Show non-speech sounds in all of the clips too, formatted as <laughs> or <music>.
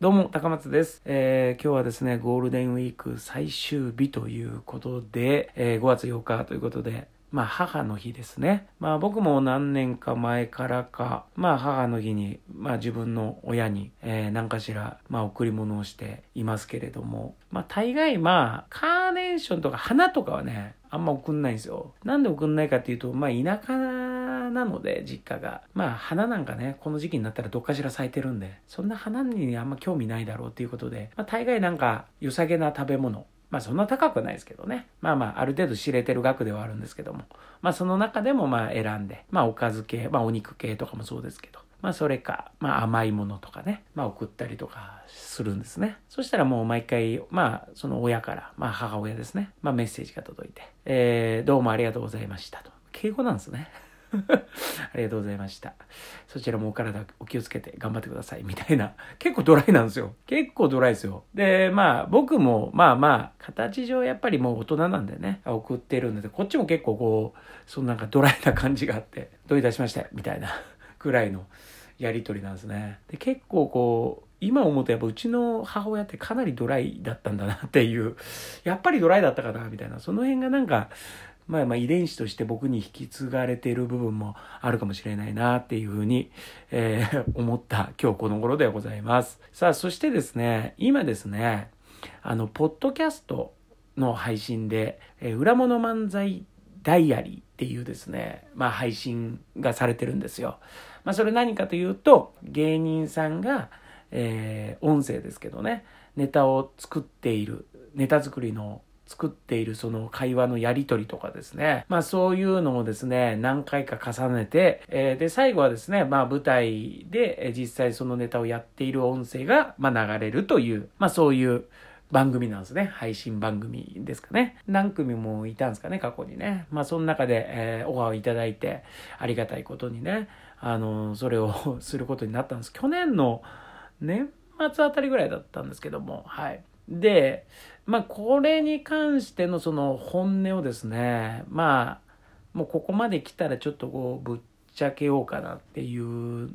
どうも、高松です。えー今日はですね、ゴールデンウィーク最終日ということで、えー5月8日ということで、まあ、母の日ですね。まあ、僕も何年か前からか、まあ、母の日に、まあ、自分の親に、えー何かしら、まあ、贈り物をしていますけれども、まあ、大概、まあ、カーネーションとか花とかはね、あんま送んないんですよ。なんで送んないかっていうと、まあ、田舎なので、実家が。まあ、花なんかね、この時期になったらどっかしら咲いてるんで、そんな花にあんま興味ないだろうっていうことで、まあ、大概なんか、良さげな食べ物。まあ、そんな高くないですけどね。まあまあ、ある程度知れてる額ではあるんですけども。まあ、その中でもまあ、選んで、まあ、おかず系、まあ、お肉系とかもそうですけど。まあ、それか、まあ、甘いものとかね、まあ、送ったりとかするんですね。そしたらもう毎回、まあ、その親から、まあ、母親ですね、まあ、メッセージが届いて、えー、どうもありがとうございましたと。敬語なんですね。<laughs> ありがとうございました。そちらもお体お気をつけて頑張ってください。みたいな。結構ドライなんですよ。結構ドライですよ。で、まあ僕もまあまあ形上やっぱりもう大人なんでね、送ってるんで、こっちも結構こう、そのなんかドライな感じがあって、どういたしまして、みたいなくらいのやりとりなんですね。で、結構こう、今思うとやっぱうちの母親ってかなりドライだったんだなっていう、やっぱりドライだったかな、みたいな。その辺がなんか、まあまあ遺伝子として僕に引き継がれている部分もあるかもしれないなっていうふうに、えー <laughs> 思った今日この頃でございます。さあ、そしてですね、今ですね、あの、ポッドキャストの配信で、えー裏物漫才ダイアリーっていうですね、まあ配信がされてるんですよ。まあそれ何かというと、芸人さんが、えー音声ですけどね、ネタを作っている、ネタ作りの作っているその会話のやり取りとかですね。まあそういうのをですね、何回か重ねて、えーで、最後はですね、まあ舞台で実際そのネタをやっている音声が、まあ流れるという、まあそういう番組なんですね。配信番組ですかね。何組もいたんですかね、過去にね。まあその中で、えーオファーをいただいて、ありがたいことにね、あの、それを <laughs> することになったんです。去年の年末あたりぐらいだったんですけども、はい。で、まあ、これに関してのその本音をですね、まあ、もうここまで来たらちょっとこう、ぶっちゃけようかなっていう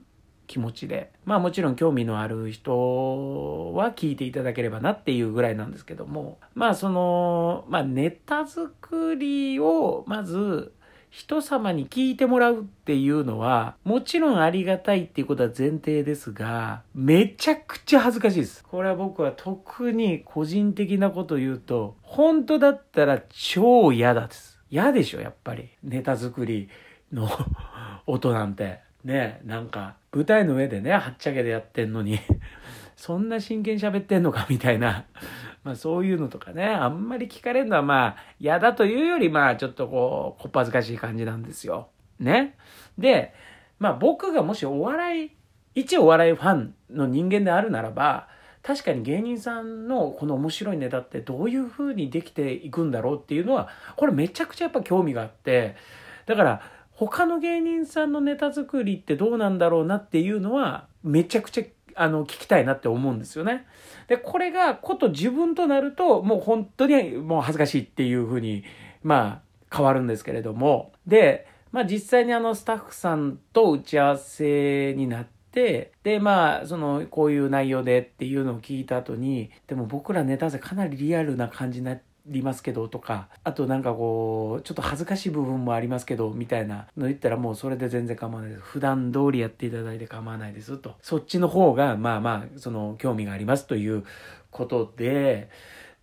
気持ちで、まあもちろん興味のある人は聞いていただければなっていうぐらいなんですけども、まあその、まあネタ作りをまず、人様に聞いてもらうっていうのは、もちろんありがたいっていうことは前提ですが、めちゃくちゃ恥ずかしいです。これは僕は特に個人的なことを言うと、本当だったら超嫌だです。嫌でしょ、やっぱり。ネタ作りの <laughs> 音なんて。ねなんか、舞台の上でね、はっちゃけでやってんのに、そんな真剣に喋ってんのかみたいな。<laughs> まあそういうのとかね、あんまり聞かれるのはまあ嫌だというよりまあちょっとこう、こっぱずかしい感じなんですよ。ね。で、まあ僕がもしお笑い、一お笑いファンの人間であるならば、確かに芸人さんのこの面白いネタってどういう風にできていくんだろうっていうのは、これめちゃくちゃやっぱ興味があって、だから他の芸人さんのネタ作りってどうなんだろうなっていうのは、めちゃくちゃあの聞きたいなって思うんですよね。で、これがこと自分となると、もう本当にもう恥ずかしいっていう風に、まあ変わるんですけれども。で、まあ実際にあのスタッフさんと打ち合わせになって、で、まあ、その、こういう内容でっていうのを聞いた後に、でも僕らネタ合わせかなりリアルな感じになってりますけどとか、あとなんかこう、ちょっと恥ずかしい部分もありますけど、みたいなの言ったらもうそれで全然構わないです。普段通りやっていただいて構わないですと。そっちの方が、まあまあ、その、興味がありますということで、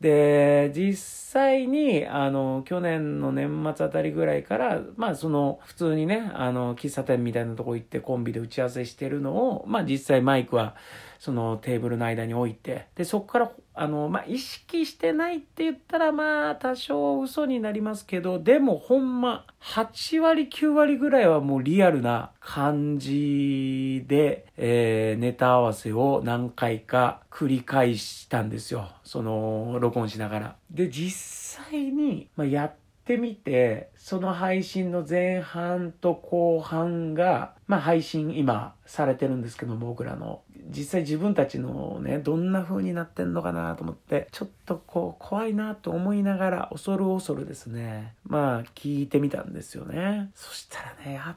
で、実際に、あの、去年の年末あたりぐらいから、まあその、普通にね、あの、喫茶店みたいなとこ行ってコンビで打ち合わせしてるのを、まあ実際マイクは、そのテーブルの間に置いて、で、そこから、あの、まあ意識してないって言ったら、まあ多少嘘になりますけど、でもほんま、8割9割ぐらいはもうリアルな感じで、えーネタ合わせを何回か繰り返したんですよ。その、録音しながら。で、実際に、まあ、やってみて、その配信の前半と後半が、まあ、配信今されてるんですけど、僕らの。実際自分たちのね、どんな風になってんのかなと思って、ちょっとこう、怖いなと思いながら、恐る恐るですね、まあ、聞いてみたんですよね。そしたらね、やっ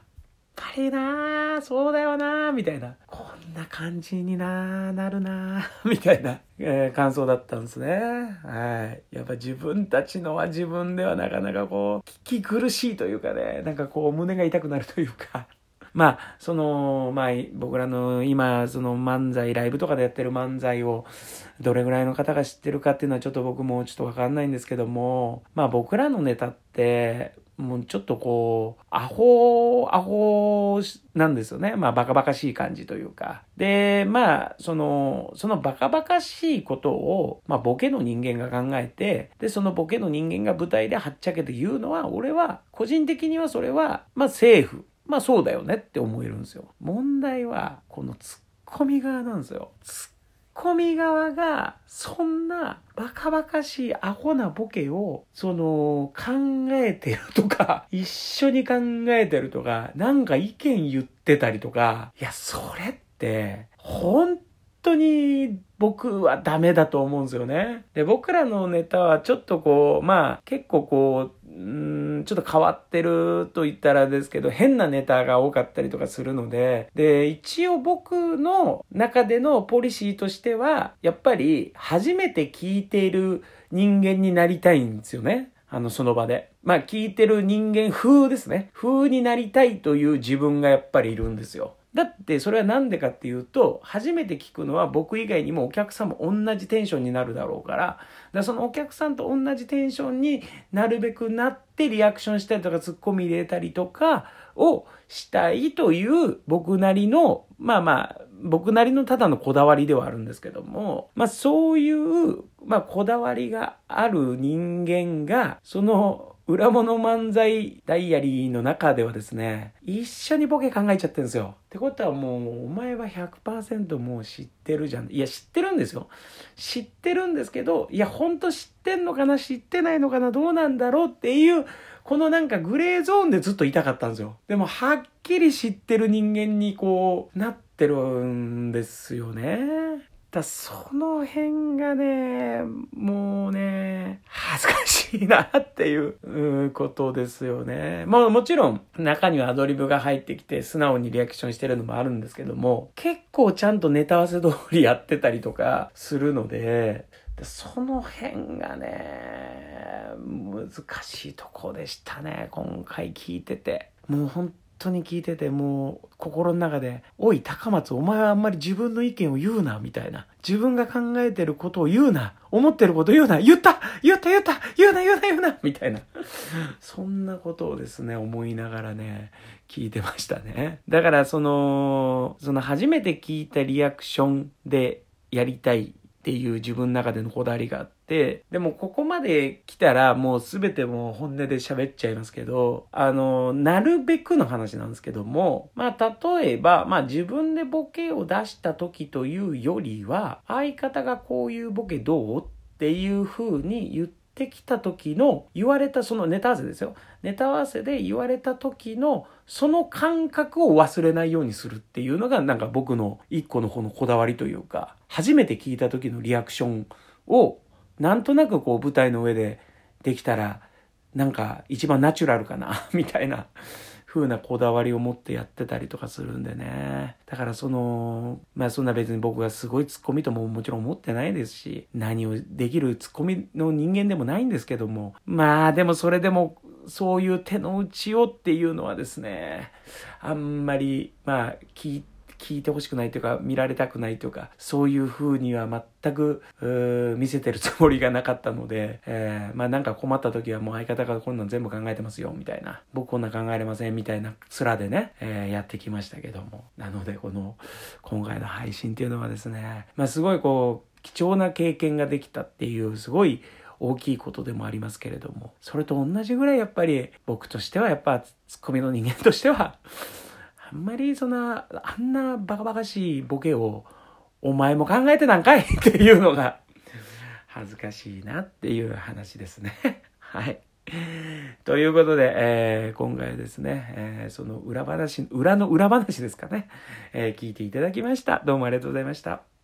ぱりなそうだよなみたいな。こんな感じにななるな <laughs> みたいな、えー、感想だったんですね。はい。やっぱ自分たちのは自分ではなかなかこう、聞き苦しいというかね、なんかこう胸が痛くなるというか。まあ、その、まあ、僕らの今、その漫才、ライブとかでやってる漫才を、どれぐらいの方が知ってるかっていうのはちょっと僕もちょっとわかんないんですけども、まあ僕らのネタって、もうちょっとこう、アホ、アホなんですよね。まあ、バカバカしい感じというか。で、まあ、その、そのバカバカしいことを、まあ、ボケの人間が考えて、で、そのボケの人間が舞台ではっちゃけて言うのは、俺は、個人的にはそれは、まあ、セーフ。まあ、そうだよねって思えるんですよ。問題は、このツッコミ側なんですよ。ツッコミ側が、そんなバカバカしいアホなボケを、その、考えてるとか、<laughs> 一緒に考えてるとか、なんか意見言ってたりとか、いや、それって、本当に僕はダメだと思うんですよね。で、僕らのネタはちょっとこう、まあ結構こう、うんちょっと変わってると言ったらですけど、変なネタが多かったりとかするので、で、一応僕の中でのポリシーとしては、やっぱり初めて聞いている人間になりたいんですよね。あの、その場で。まあ、聞いてる人間風ですね。風になりたいという自分がやっぱりいるんですよ。だってそれは何でかっていうと、初めて聞くのは僕以外にもお客さんも同じテンションになるだろうから、だそのお客さんと同じテンションになるべくなってリアクションしたりとかツッコミ入れたりとかをしたいという僕なりの、まあまあ、僕なりのただのこだわりではあるんですけども、まあそういう、まあこだわりがある人間が、その裏物漫才ダイアリーの中ではですね、一緒にボケ考えちゃってるんですよ。ってことはもう、お前は100%もう知ってるじゃん。いや、知ってるんですよ。知ってるんですけど、いや、ほんと知ってんのかな知ってないのかなどうなんだろうっていう、このなんかグレーゾーンでずっといたかったんですよ。でも、はっきり知ってる人間にこう、なってるんですよね。だその辺がね、もうね、恥ずかしいいなっていうことですよね。まあもちろん中にはアドリブが入ってきて素直にリアクションしてるのもあるんですけども、結構ちゃんとネタ合わせ通りやってたりとかするので、その辺がね、難しいとこでしたね。今回聞いてて。もう本当に聞いててもう心の中で「おい高松お前はあんまり自分の意見を言うな」みたいな。自分が考えてることを言うな思ってること言うな言った言った言った言うな言うな言うなみたいな。そんなことをですね思いながらね聞いてましたね。だからそのその初めて聞いたリアクションでやりたいっていう自分の中でのこだわりがあって、でもここまで来たらもう全てもう本音で喋っちゃいますけど、あの、なるべくの話なんですけども、まあ例えば、まあ自分でボケを出した時というよりは、相方がこういうボケどうっていう風に言ってっきた時の言われたそのネタ合わせですよ。ネタ合わせで言われた時のその感覚を忘れないようにするっていうのがなんか僕の一個のこのこだわりというか、初めて聞いた時のリアクションをなんとなくこう舞台の上でできたらなんか一番ナチュラルかな <laughs> みたいな風なこだわりを持ってやってたりとかするんでね。だからその、まあそんな別に僕がすごいツッコミとももちろん思ってないですし、何をできるツッコミの人間でもないんですけども、まあでもそれでもそういう手の内をっていうのはですね、あんまり、まあ聞いて、聞いてほしくないというか、見られたくないというか、そういう風には全く、見せてるつもりがなかったので、えー、まあなんか困った時はもう相方がこんなん全部考えてますよ、みたいな。僕こんな考えれません、みたいな面でね、えー、やってきましたけども。なので、この、今回の配信っていうのはですね、まあすごいこう、貴重な経験ができたっていう、すごい、大きいことでもありますけれども、それと同じぐらいやっぱり僕としてはやっぱツッコミの人間としてはあんまりそんな、あんなバカバカしいボケを、お前も考えてなんかい？<laughs> っていうのが、恥ずかしいなっていう話ですね。<laughs> はい。ということで、えー、今回ですね、えー、その裏話、裏の裏話ですかね、えー、聞いていただきました。どうもありがとうございました。